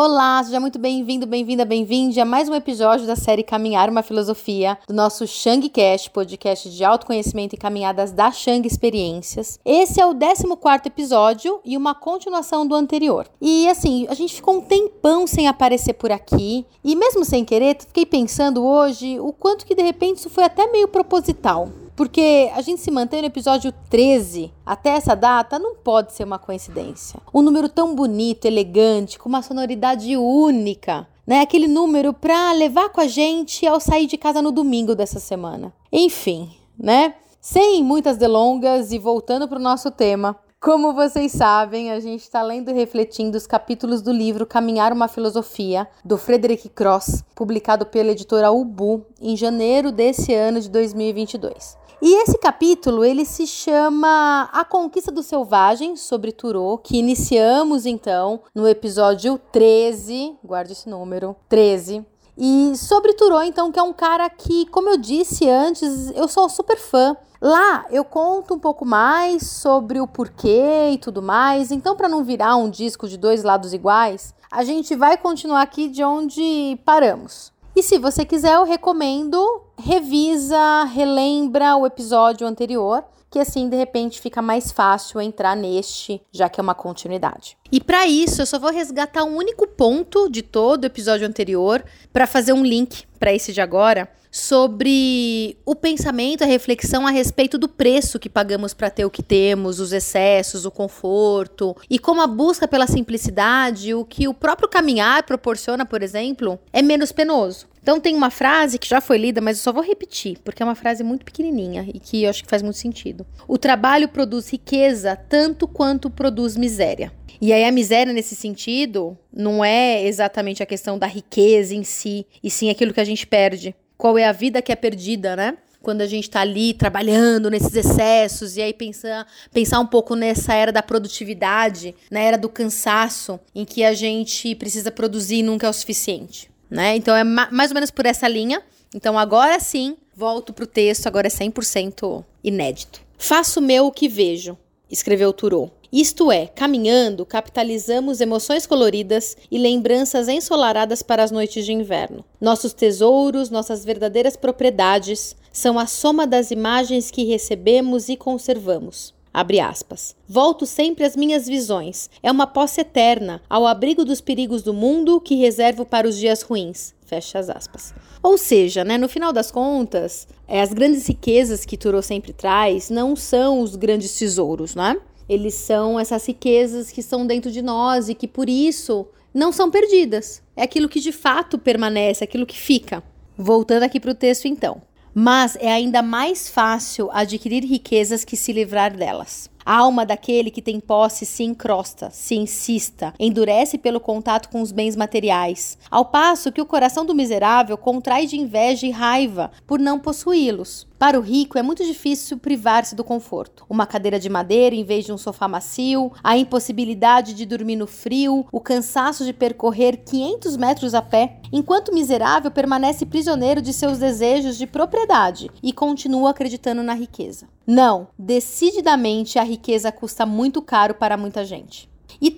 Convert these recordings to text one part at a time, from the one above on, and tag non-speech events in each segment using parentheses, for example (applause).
Olá, seja muito bem-vindo, bem-vinda, bem-vinde a mais um episódio da série Caminhar uma Filosofia, do nosso Shangcast, podcast de autoconhecimento e caminhadas da Shang Experiências. Esse é o 14 episódio e uma continuação do anterior. E assim, a gente ficou um tempão sem aparecer por aqui, e mesmo sem querer, fiquei pensando hoje o quanto que de repente isso foi até meio proposital. Porque a gente se mantém no episódio 13 até essa data não pode ser uma coincidência. Um número tão bonito, elegante, com uma sonoridade única, né? Aquele número para levar com a gente ao sair de casa no domingo dessa semana. Enfim, né? Sem muitas delongas e voltando para o nosso tema, como vocês sabem, a gente está lendo e refletindo os capítulos do livro Caminhar uma Filosofia, do Frederick Cross, publicado pela editora Ubu em janeiro desse ano de 2022. E esse capítulo, ele se chama A Conquista do Selvagem, sobre Turô, que iniciamos então no episódio 13, guarde esse número, 13. E sobre Turô, então, que é um cara que, como eu disse antes, eu sou super fã. Lá eu conto um pouco mais sobre o porquê e tudo mais. Então, para não virar um disco de dois lados iguais, a gente vai continuar aqui de onde paramos. E se você quiser, eu recomendo, revisa, relembra o episódio anterior, que assim de repente fica mais fácil entrar neste, já que é uma continuidade. E para isso, eu só vou resgatar um único ponto de todo o episódio anterior para fazer um link para esse de agora sobre o pensamento, a reflexão a respeito do preço que pagamos para ter o que temos, os excessos, o conforto e como a busca pela simplicidade, o que o próprio caminhar proporciona, por exemplo, é menos penoso. Então tem uma frase que já foi lida, mas eu só vou repetir, porque é uma frase muito pequenininha e que eu acho que faz muito sentido. O trabalho produz riqueza tanto quanto produz miséria. E aí a miséria nesse sentido não é exatamente a questão da riqueza em si, e sim aquilo que a gente perde. Qual é a vida que é perdida, né? Quando a gente está ali trabalhando nesses excessos e aí pensar, pensar um pouco nessa era da produtividade, na era do cansaço, em que a gente precisa produzir e nunca é o suficiente né? Então é ma mais ou menos por essa linha. Então agora sim, volto pro texto, agora é 100% inédito. Faço meu o que vejo, escreveu Turô. Isto é, caminhando, capitalizamos emoções coloridas e lembranças ensolaradas para as noites de inverno. Nossos tesouros, nossas verdadeiras propriedades, são a soma das imagens que recebemos e conservamos. Abre aspas. Volto sempre às minhas visões. É uma posse eterna, ao abrigo dos perigos do mundo que reservo para os dias ruins. Fecha as aspas. Ou seja, né, no final das contas, é, as grandes riquezas que Turo sempre traz não são os grandes tesouros, né? Eles são essas riquezas que estão dentro de nós e que por isso não são perdidas. É aquilo que de fato permanece, aquilo que fica. Voltando aqui para o texto, então. Mas é ainda mais fácil adquirir riquezas que se livrar delas. A alma daquele que tem posse se encrosta, se insista, endurece pelo contato com os bens materiais, ao passo que o coração do miserável contrai de inveja e raiva por não possuí-los. Para o rico é muito difícil privar-se do conforto. Uma cadeira de madeira em vez de um sofá macio, a impossibilidade de dormir no frio, o cansaço de percorrer 500 metros a pé, enquanto o miserável permanece prisioneiro de seus desejos de propriedade e continua acreditando na riqueza. Não, decididamente a riqueza custa muito caro para muita gente. E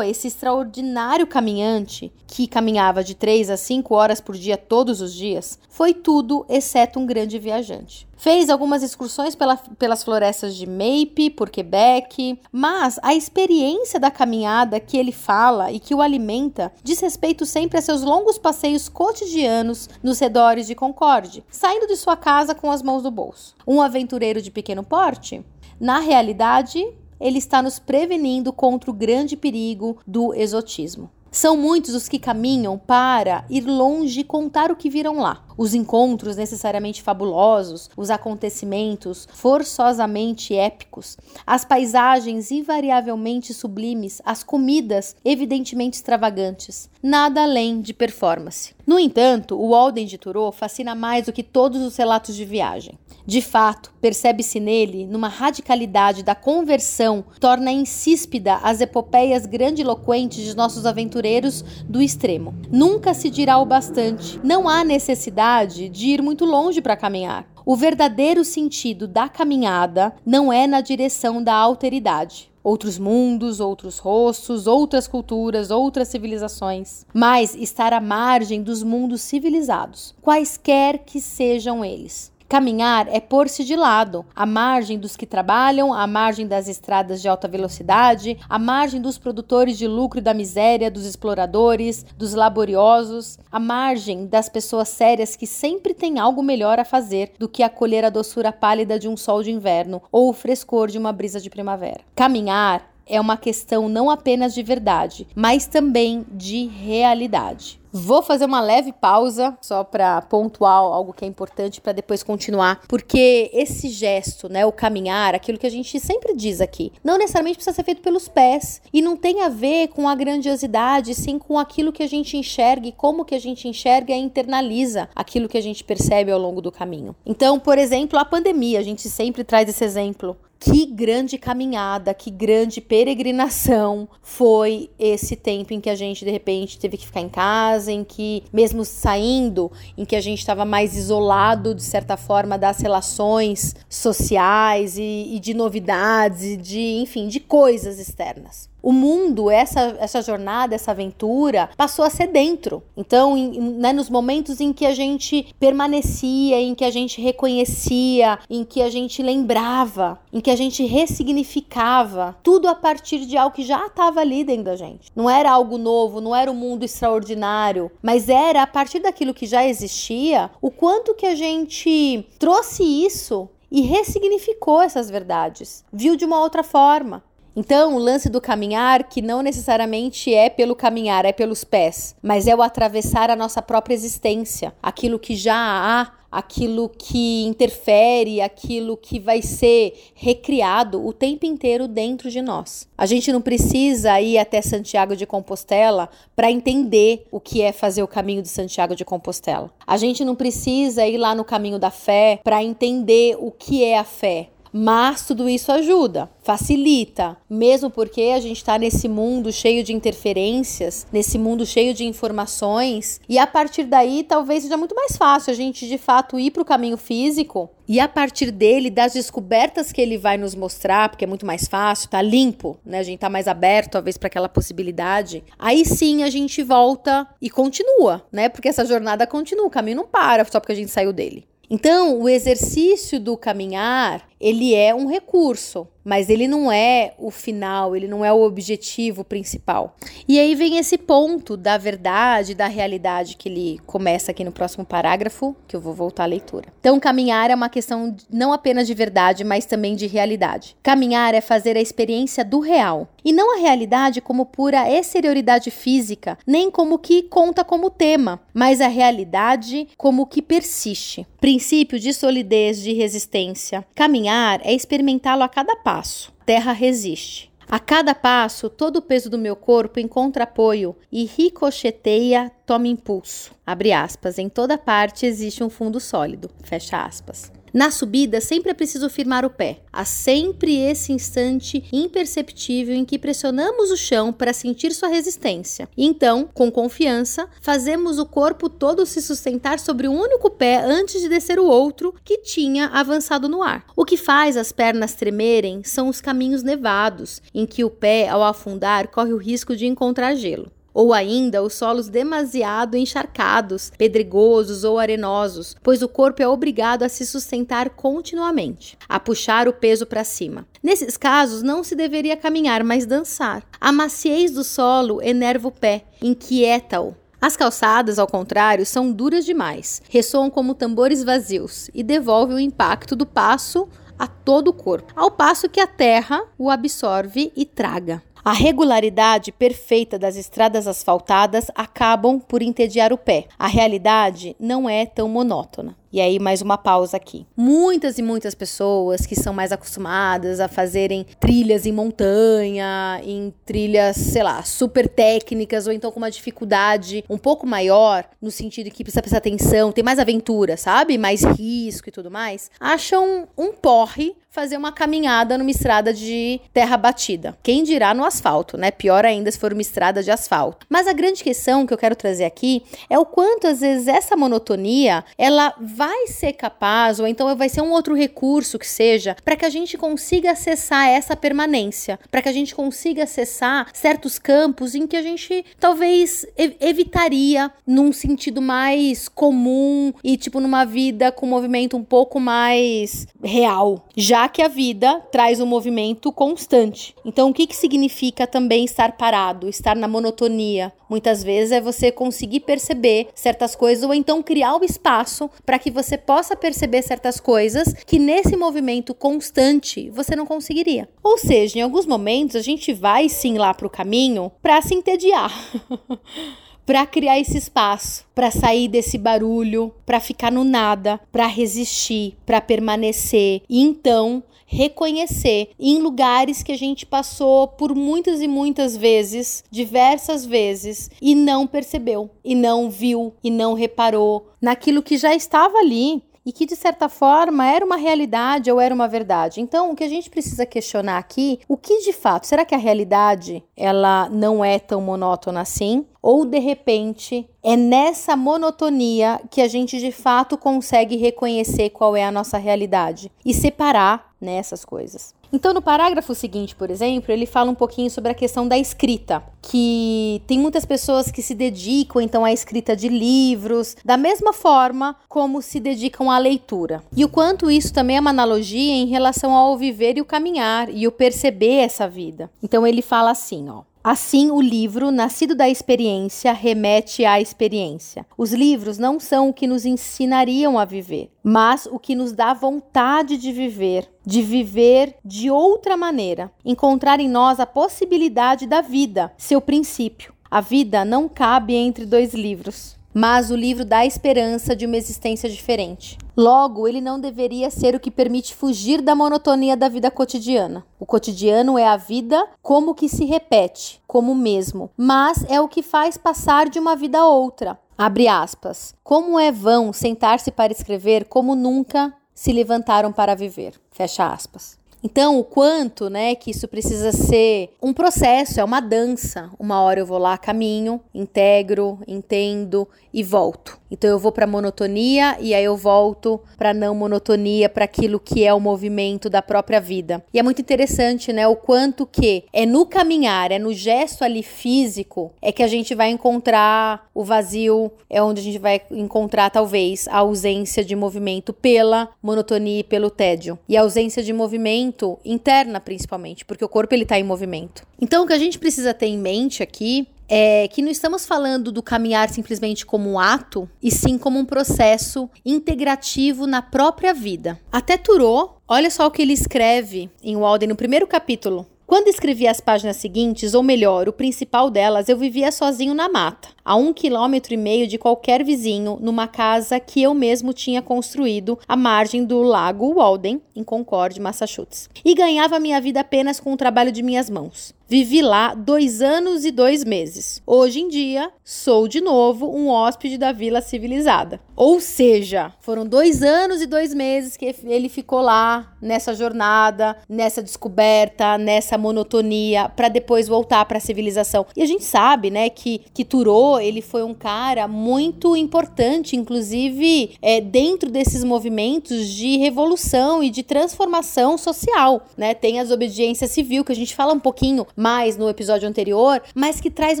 esse extraordinário caminhante, que caminhava de 3 a 5 horas por dia todos os dias, foi tudo exceto um grande viajante. Fez algumas excursões pela, pelas florestas de Mape, por Quebec, mas a experiência da caminhada que ele fala e que o alimenta diz respeito sempre a seus longos passeios cotidianos nos redores de Concorde, saindo de sua casa com as mãos no bolso. Um aventureiro de pequeno porte? Na realidade, ele está nos prevenindo contra o grande perigo do exotismo. São muitos os que caminham para ir longe e contar o que viram lá. Os encontros necessariamente fabulosos, os acontecimentos forçosamente épicos, as paisagens invariavelmente sublimes, as comidas evidentemente extravagantes. Nada além de performance. No entanto, o Walden de Turô fascina mais do que todos os relatos de viagem. De fato, percebe-se nele, numa radicalidade da conversão, torna insíspida as epopeias grandiloquentes de nossos aventureiros do extremo. Nunca se dirá o bastante. Não há necessidade de ir muito longe para caminhar. O verdadeiro sentido da caminhada não é na direção da alteridade, outros mundos, outros rostos, outras culturas, outras civilizações, mas estar à margem dos mundos civilizados, quaisquer que sejam eles. Caminhar é pôr-se de lado, à margem dos que trabalham, à margem das estradas de alta velocidade, à margem dos produtores de lucro e da miséria, dos exploradores, dos laboriosos, à margem das pessoas sérias que sempre têm algo melhor a fazer do que acolher a doçura pálida de um sol de inverno ou o frescor de uma brisa de primavera. Caminhar é uma questão não apenas de verdade, mas também de realidade. Vou fazer uma leve pausa só para pontuar algo que é importante para depois continuar, porque esse gesto, né, o caminhar, aquilo que a gente sempre diz aqui, não necessariamente precisa ser feito pelos pés e não tem a ver com a grandiosidade, sim com aquilo que a gente enxerga e como que a gente enxerga e internaliza aquilo que a gente percebe ao longo do caminho. Então, por exemplo, a pandemia, a gente sempre traz esse exemplo. Que grande caminhada, que grande peregrinação foi esse tempo em que a gente de repente teve que ficar em casa, em que, mesmo saindo, em que a gente estava mais isolado, de certa forma, das relações sociais e, e de novidades, e de, enfim, de coisas externas o mundo, essa, essa jornada, essa aventura, passou a ser dentro. Então, em, né, nos momentos em que a gente permanecia, em que a gente reconhecia, em que a gente lembrava, em que a gente ressignificava, tudo a partir de algo que já estava ali dentro da gente. Não era algo novo, não era um mundo extraordinário, mas era a partir daquilo que já existia, o quanto que a gente trouxe isso e ressignificou essas verdades, viu de uma outra forma. Então, o lance do caminhar, que não necessariamente é pelo caminhar, é pelos pés, mas é o atravessar a nossa própria existência, aquilo que já há, aquilo que interfere, aquilo que vai ser recriado o tempo inteiro dentro de nós. A gente não precisa ir até Santiago de Compostela para entender o que é fazer o caminho de Santiago de Compostela. A gente não precisa ir lá no caminho da fé para entender o que é a fé. Mas tudo isso ajuda, facilita, mesmo porque a gente está nesse mundo cheio de interferências, nesse mundo cheio de informações, e a partir daí talvez seja muito mais fácil a gente de fato ir para o caminho físico e a partir dele, das descobertas que ele vai nos mostrar, porque é muito mais fácil, tá limpo, né? A gente tá mais aberto, talvez, para aquela possibilidade. Aí sim a gente volta e continua, né? Porque essa jornada continua, o caminho não para só porque a gente saiu dele. Então, o exercício do caminhar, ele é um recurso, mas ele não é o final, ele não é o objetivo principal. E aí vem esse ponto da verdade, da realidade que ele começa aqui no próximo parágrafo, que eu vou voltar à leitura. Então, caminhar é uma questão não apenas de verdade, mas também de realidade. Caminhar é fazer a experiência do real, e não a realidade como pura exterioridade física, nem como que conta como tema, mas a realidade como que persiste. Princípio de solidez, de resistência. Caminhar Caminhar é experimentá-lo a cada passo. Terra resiste. A cada passo, todo o peso do meu corpo encontra apoio e ricocheteia, toma impulso. Abre aspas. Em toda parte existe um fundo sólido. Fecha aspas. Na subida, sempre é preciso firmar o pé. Há sempre esse instante imperceptível em que pressionamos o chão para sentir sua resistência. Então, com confiança, fazemos o corpo todo se sustentar sobre um único pé antes de descer o outro que tinha avançado no ar. O que faz as pernas tremerem são os caminhos nevados, em que o pé, ao afundar, corre o risco de encontrar gelo ou ainda os solos demasiado encharcados, pedregosos ou arenosos, pois o corpo é obrigado a se sustentar continuamente, a puxar o peso para cima. Nesses casos, não se deveria caminhar, mas dançar. A maciez do solo enerva o pé, inquieta-o. As calçadas, ao contrário, são duras demais, ressoam como tambores vazios e devolvem o impacto do passo a todo o corpo, ao passo que a terra o absorve e traga. A regularidade perfeita das estradas asfaltadas acabam por entediar o pé. A realidade não é tão monótona. E aí, mais uma pausa aqui. Muitas e muitas pessoas que são mais acostumadas a fazerem trilhas em montanha, em trilhas, sei lá, super técnicas, ou então com uma dificuldade um pouco maior, no sentido que precisa prestar atenção, tem mais aventura, sabe? Mais risco e tudo mais, acham um porre fazer uma caminhada numa estrada de terra batida. Quem dirá no asfalto, né? Pior ainda se for uma estrada de asfalto. Mas a grande questão que eu quero trazer aqui é o quanto às vezes essa monotonia ela vai ser capaz, ou então vai ser um outro recurso que seja, para que a gente consiga acessar essa permanência, para que a gente consiga acessar certos campos em que a gente talvez evitaria num sentido mais comum e tipo numa vida com movimento um pouco mais real, já que a vida traz um movimento constante. Então, o que, que significa também estar parado, estar na monotonia? Muitas vezes é você conseguir perceber certas coisas ou então criar o espaço para que você possa perceber certas coisas que nesse movimento constante você não conseguiria. Ou seja, em alguns momentos a gente vai sim lá para o caminho para se entediar. (laughs) para criar esse espaço, para sair desse barulho, para ficar no nada, para resistir, para permanecer e então reconhecer em lugares que a gente passou por muitas e muitas vezes, diversas vezes, e não percebeu, e não viu, e não reparou naquilo que já estava ali e que de certa forma era uma realidade ou era uma verdade. Então, o que a gente precisa questionar aqui, o que de fato, será que a realidade ela não é tão monótona assim? Ou de repente é nessa monotonia que a gente de fato consegue reconhecer qual é a nossa realidade e separar nessas coisas. Então, no parágrafo seguinte, por exemplo, ele fala um pouquinho sobre a questão da escrita, que tem muitas pessoas que se dedicam então à escrita de livros, da mesma forma como se dedicam à leitura. E o quanto isso também é uma analogia em relação ao viver e o caminhar e o perceber essa vida. Então ele fala assim, ó: Assim, o livro, nascido da experiência, remete à experiência. Os livros não são o que nos ensinariam a viver, mas o que nos dá vontade de viver, de viver de outra maneira, encontrar em nós a possibilidade da vida, seu princípio. A vida não cabe entre dois livros mas o livro dá esperança de uma existência diferente. Logo, ele não deveria ser o que permite fugir da monotonia da vida cotidiana. O cotidiano é a vida como que se repete, como mesmo, mas é o que faz passar de uma vida a outra. Abre aspas. Como é vão sentar-se para escrever como nunca se levantaram para viver. Fecha aspas. Então, o quanto, né, que isso precisa ser um processo, é uma dança. Uma hora eu vou lá, caminho, integro, entendo e volto. Então eu vou para monotonia e aí eu volto para não monotonia, para aquilo que é o movimento da própria vida. E é muito interessante, né, o quanto que é no caminhar, é no gesto ali físico, é que a gente vai encontrar o vazio, é onde a gente vai encontrar talvez a ausência de movimento pela monotonia e pelo tédio. E a ausência de movimento interna principalmente, porque o corpo ele tá em movimento. Então o que a gente precisa ter em mente aqui é que não estamos falando do caminhar simplesmente como um ato, e sim como um processo integrativo na própria vida. Até Thoreau, olha só o que ele escreve em Walden no primeiro capítulo. Quando escrevi as páginas seguintes, ou melhor, o principal delas, eu vivia sozinho na mata, a um quilômetro e meio de qualquer vizinho, numa casa que eu mesmo tinha construído à margem do lago Walden, em Concord, Massachusetts. E ganhava minha vida apenas com o trabalho de minhas mãos. Vivi lá dois anos e dois meses. Hoje em dia, sou de novo um hóspede da Vila Civilizada. Ou seja, foram dois anos e dois meses que ele ficou lá nessa jornada, nessa descoberta, nessa monotonia, para depois voltar para a civilização. E a gente sabe, né, que, que Thoreau ele foi um cara muito importante, inclusive é, dentro desses movimentos de revolução e de transformação social, né? Tem a desobediência civil que a gente fala um pouquinho mais no episódio anterior, mas que traz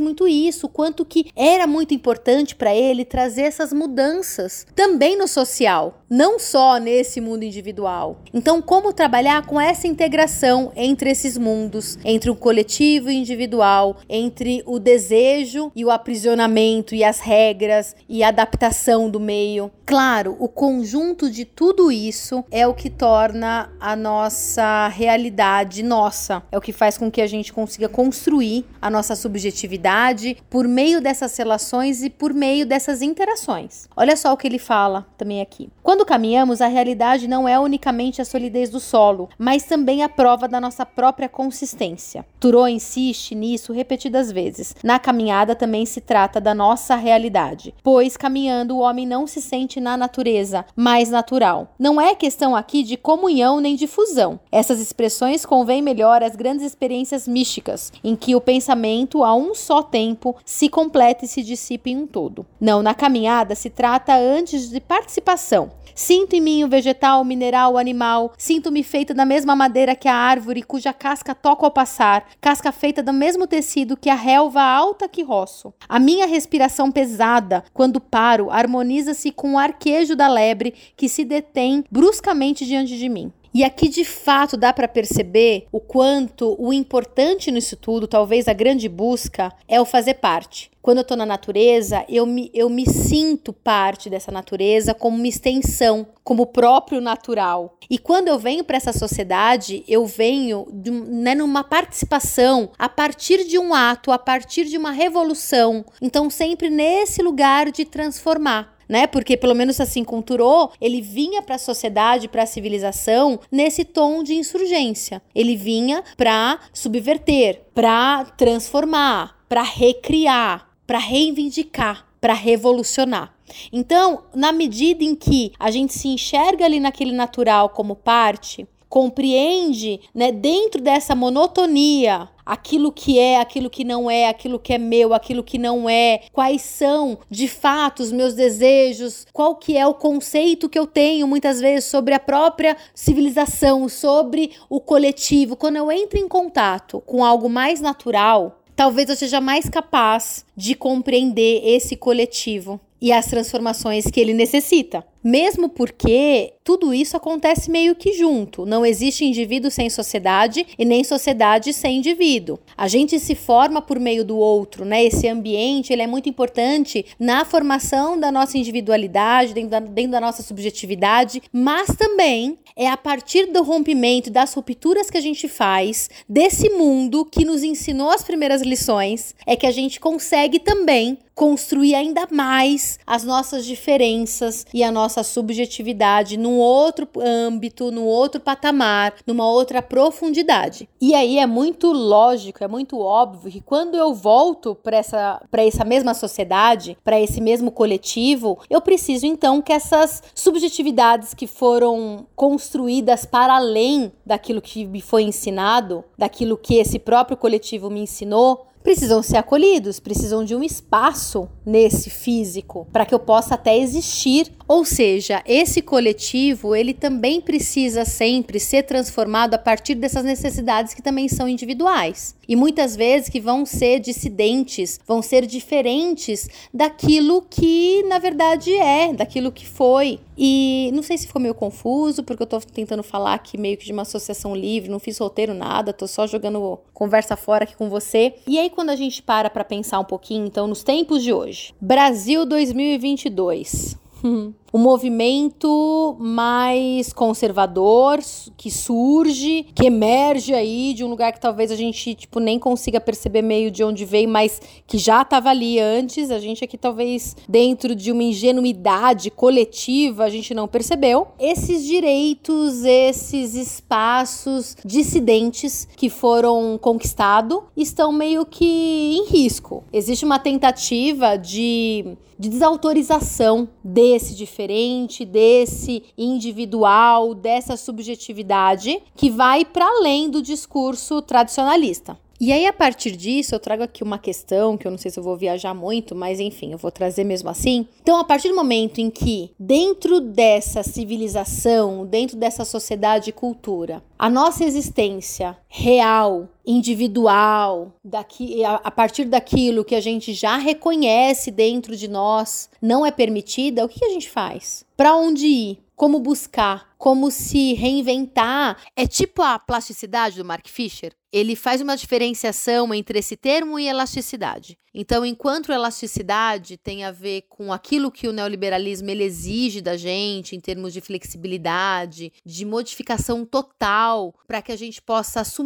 muito isso, quanto que era muito importante para ele trazer essas mudanças também no social, não só nesse mundo individual. Então, como trabalhar com essa integração entre esses mundos, entre o coletivo e o individual, entre o desejo e o aprisionamento e as regras e a adaptação do meio. Claro, o conjunto de tudo isso é o que torna a nossa realidade nossa, é o que faz com que a gente consiga consiga construir a nossa subjetividade por meio dessas relações e por meio dessas interações. Olha só o que ele fala também aqui. Quando caminhamos, a realidade não é unicamente a solidez do solo, mas também a prova da nossa própria consistência. Thoreau insiste nisso repetidas vezes. Na caminhada também se trata imediata da nossa realidade, pois caminhando o homem não se sente na natureza mais natural. Não é questão aqui de comunhão nem de fusão. Essas expressões convêm melhor às grandes experiências místicas, em que o pensamento a um só tempo se completa e se dissipa em um todo. Não, na caminhada se trata antes de participação, Sinto em mim o vegetal, o mineral, o animal. Sinto-me feita da mesma madeira que a árvore, cuja casca toco ao passar. Casca feita do mesmo tecido que a relva alta que roço. A minha respiração pesada, quando paro, harmoniza-se com o arquejo da lebre que se detém bruscamente diante de mim. E aqui de fato dá para perceber o quanto o importante nisso tudo, talvez a grande busca, é o fazer parte. Quando eu estou na natureza, eu me, eu me sinto parte dessa natureza como uma extensão, como próprio natural. E quando eu venho para essa sociedade, eu venho de, né, numa participação a partir de um ato, a partir de uma revolução. Então, sempre nesse lugar de transformar né? Porque pelo menos assim com ele vinha para a sociedade, para a civilização nesse tom de insurgência. Ele vinha para subverter, para transformar, para recriar, para reivindicar, para revolucionar. Então, na medida em que a gente se enxerga ali naquele natural como parte, compreende, né, dentro dessa monotonia, aquilo que é, aquilo que não é, aquilo que é meu, aquilo que não é, quais são de fato os meus desejos, qual que é o conceito que eu tenho muitas vezes sobre a própria civilização, sobre o coletivo. Quando eu entro em contato com algo mais natural, talvez eu seja mais capaz de compreender esse coletivo e as transformações que ele necessita. Mesmo porque tudo isso acontece meio que junto. Não existe indivíduo sem sociedade e nem sociedade sem indivíduo. A gente se forma por meio do outro, né? Esse ambiente ele é muito importante na formação da nossa individualidade, dentro da, dentro da nossa subjetividade, mas também é a partir do rompimento, das rupturas que a gente faz, desse mundo que nos ensinou as primeiras lições, é que a gente consegue também construir ainda mais as nossas diferenças e a nossa subjetividade num outro âmbito, num outro patamar, numa outra profundidade. E aí é muito lógico, é muito óbvio que quando eu volto para essa, essa mesma sociedade, para esse mesmo coletivo, eu preciso então que essas subjetividades que foram construídas para além daquilo que me foi ensinado, daquilo que esse próprio coletivo me ensinou, precisam ser acolhidos, precisam de um espaço nesse físico para que eu possa até existir. Ou seja, esse coletivo, ele também precisa sempre ser transformado a partir dessas necessidades que também são individuais. E muitas vezes que vão ser dissidentes, vão ser diferentes daquilo que na verdade é, daquilo que foi. E não sei se ficou meio confuso, porque eu tô tentando falar aqui meio que de uma associação livre, não fiz roteiro nada, tô só jogando conversa fora aqui com você. E aí quando a gente para para pensar um pouquinho, então nos tempos de hoje, Brasil 2022. (laughs) o movimento mais conservador que surge, que emerge aí de um lugar que talvez a gente tipo nem consiga perceber meio de onde veio, mas que já estava ali antes. A gente aqui talvez dentro de uma ingenuidade coletiva a gente não percebeu. Esses direitos, esses espaços dissidentes que foram conquistados estão meio que em risco. Existe uma tentativa de, de desautorização desse diferente diferente, desse individual, dessa subjetividade que vai para além do discurso tradicionalista. E aí, a partir disso, eu trago aqui uma questão que eu não sei se eu vou viajar muito, mas enfim, eu vou trazer mesmo assim. Então, a partir do momento em que, dentro dessa civilização, dentro dessa sociedade e cultura, a nossa existência real, individual, daqui, a, a partir daquilo que a gente já reconhece dentro de nós, não é permitida, o que a gente faz? Para onde ir? Como buscar? Como se reinventar? É tipo a plasticidade do Mark Fisher ele faz uma diferenciação entre esse termo e elasticidade. Então, enquanto elasticidade tem a ver com aquilo que o neoliberalismo exige da gente em termos de flexibilidade, de modificação total, para que a gente possa assumir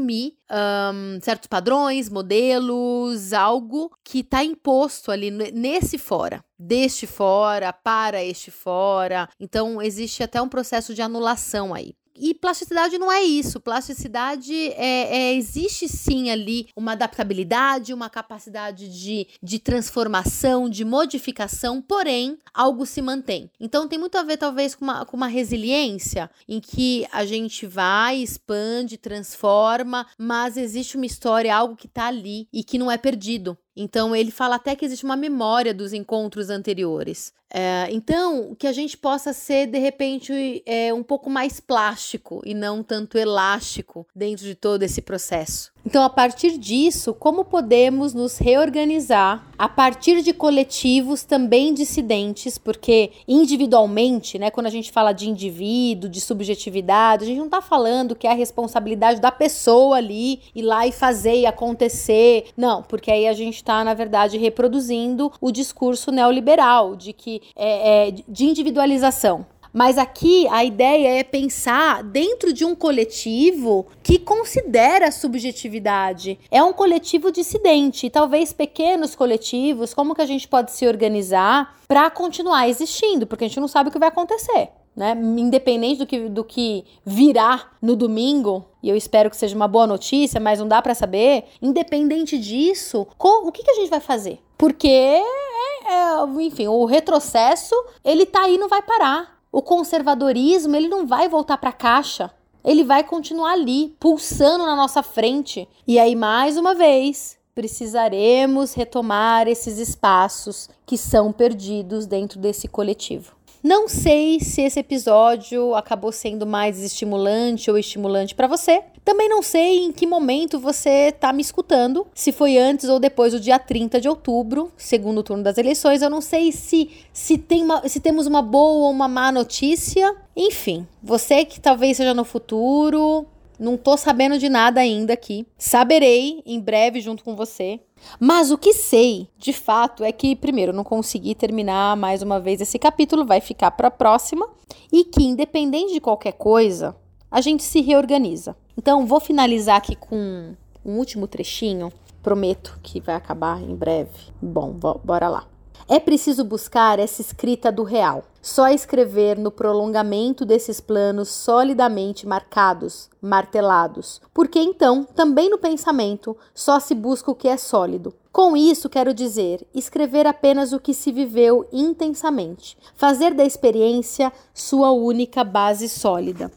um, certos padrões, modelos, algo que está imposto ali nesse fora deste fora para este fora. Então existe até um processo de anulação aí. E plasticidade não é isso. Plasticidade é, é, existe sim ali uma adaptabilidade, uma capacidade de, de transformação, de modificação, porém, algo se mantém. Então tem muito a ver, talvez, com uma, com uma resiliência em que a gente vai, expande, transforma, mas existe uma história, algo que está ali e que não é perdido. Então, ele fala até que existe uma memória dos encontros anteriores. É, então, que a gente possa ser, de repente, é, um pouco mais plástico e não tanto elástico dentro de todo esse processo. Então, a partir disso, como podemos nos reorganizar a partir de coletivos também dissidentes, porque individualmente, né, quando a gente fala de indivíduo, de subjetividade, a gente não está falando que é a responsabilidade da pessoa ali ir lá e fazer e acontecer. Não, porque aí a gente está, na verdade, reproduzindo o discurso neoliberal de que é, é de individualização. Mas aqui a ideia é pensar dentro de um coletivo que considera a subjetividade. É um coletivo dissidente, talvez pequenos coletivos, como que a gente pode se organizar para continuar existindo, porque a gente não sabe o que vai acontecer. Né? Independente do que, do que virá no domingo, e eu espero que seja uma boa notícia, mas não dá para saber. Independente disso, o que, que a gente vai fazer? Porque, é, é, enfim, o retrocesso ele tá aí, não vai parar o conservadorismo ele não vai voltar para a caixa. Ele vai continuar ali, pulsando na nossa frente. E aí, mais uma vez, precisaremos retomar esses espaços que são perdidos dentro desse coletivo. Não sei se esse episódio acabou sendo mais estimulante ou estimulante para você. Também não sei em que momento você está me escutando, se foi antes ou depois do dia 30 de outubro, segundo turno das eleições. Eu não sei se se, tem uma, se temos uma boa ou uma má notícia. Enfim, você que talvez seja no futuro, não tô sabendo de nada ainda aqui. Saberei em breve junto com você. Mas o que sei, de fato, é que, primeiro, não consegui terminar mais uma vez esse capítulo, vai ficar para a próxima, e que, independente de qualquer coisa, a gente se reorganiza. Então, vou finalizar aqui com um último trechinho, prometo que vai acabar em breve. Bom, bora lá. É preciso buscar essa escrita do real. Só escrever no prolongamento desses planos solidamente marcados, martelados, porque então, também no pensamento, só se busca o que é sólido. Com isso, quero dizer, escrever apenas o que se viveu intensamente, fazer da experiência sua única base sólida.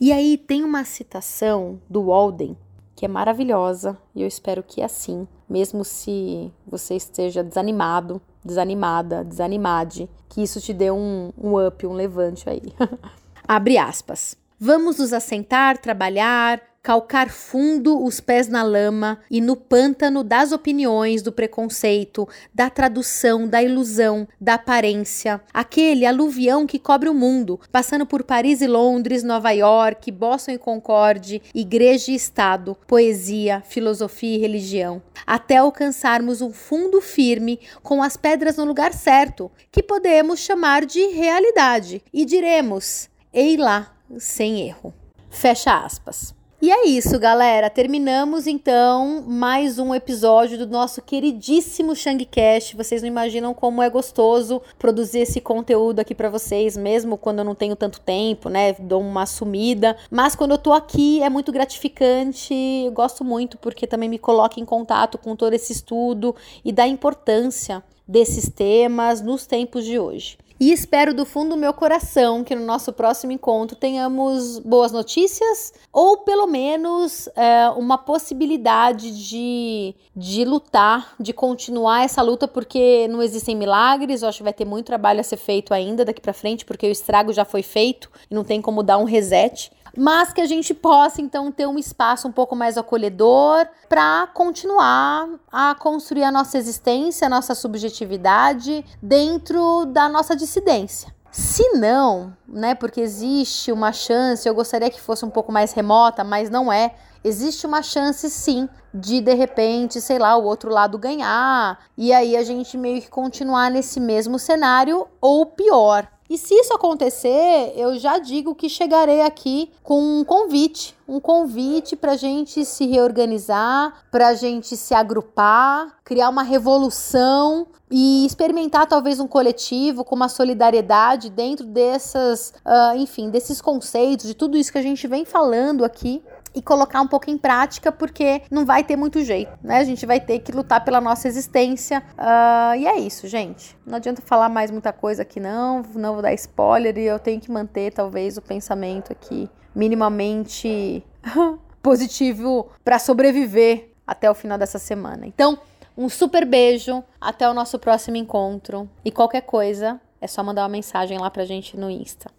E aí tem uma citação do Walden que é maravilhosa e eu espero que é assim, mesmo se você esteja desanimado, desanimada, desanimade, que isso te dê um, um up, um levante aí. (laughs) Abre aspas. Vamos nos assentar, trabalhar, calcar fundo os pés na lama e no pântano das opiniões, do preconceito, da tradução, da ilusão, da aparência, aquele aluvião que cobre o mundo, passando por Paris e Londres, Nova York, Boston e Concorde, igreja e Estado, poesia, filosofia e religião, até alcançarmos um fundo firme com as pedras no lugar certo, que podemos chamar de realidade, e diremos: ei lá, sem erro. Fecha aspas. E é isso, galera. Terminamos então mais um episódio do nosso queridíssimo Shangcast. Vocês não imaginam como é gostoso produzir esse conteúdo aqui para vocês, mesmo quando eu não tenho tanto tempo, né? Dou uma sumida. Mas quando eu tô aqui é muito gratificante. Eu gosto muito porque também me coloca em contato com todo esse estudo e da importância desses temas nos tempos de hoje. E espero do fundo do meu coração que no nosso próximo encontro tenhamos boas notícias ou pelo menos é, uma possibilidade de, de lutar, de continuar essa luta, porque não existem milagres. Eu acho que vai ter muito trabalho a ser feito ainda daqui para frente, porque o estrago já foi feito e não tem como dar um reset mas que a gente possa então ter um espaço um pouco mais acolhedor para continuar a construir a nossa existência, a nossa subjetividade dentro da nossa dissidência. Se não, né, porque existe uma chance, eu gostaria que fosse um pouco mais remota, mas não é. Existe uma chance sim de de repente, sei lá, o outro lado ganhar e aí a gente meio que continuar nesse mesmo cenário ou pior, E se isso acontecer, eu já digo que chegarei aqui com um convite, um convite para gente se reorganizar, para gente se agrupar, criar uma revolução e experimentar talvez um coletivo com uma solidariedade dentro dessas, uh, enfim, desses conceitos, de tudo isso que a gente vem falando aqui e colocar um pouco em prática, porque não vai ter muito jeito, né? A gente vai ter que lutar pela nossa existência. Uh, e é isso, gente. Não adianta falar mais muita coisa aqui, não. Não vou dar spoiler e eu tenho que manter, talvez, o pensamento aqui minimamente (laughs) positivo para sobreviver até o final dessa semana. Então, um super beijo, até o nosso próximo encontro. E qualquer coisa, é só mandar uma mensagem lá pra gente no Insta.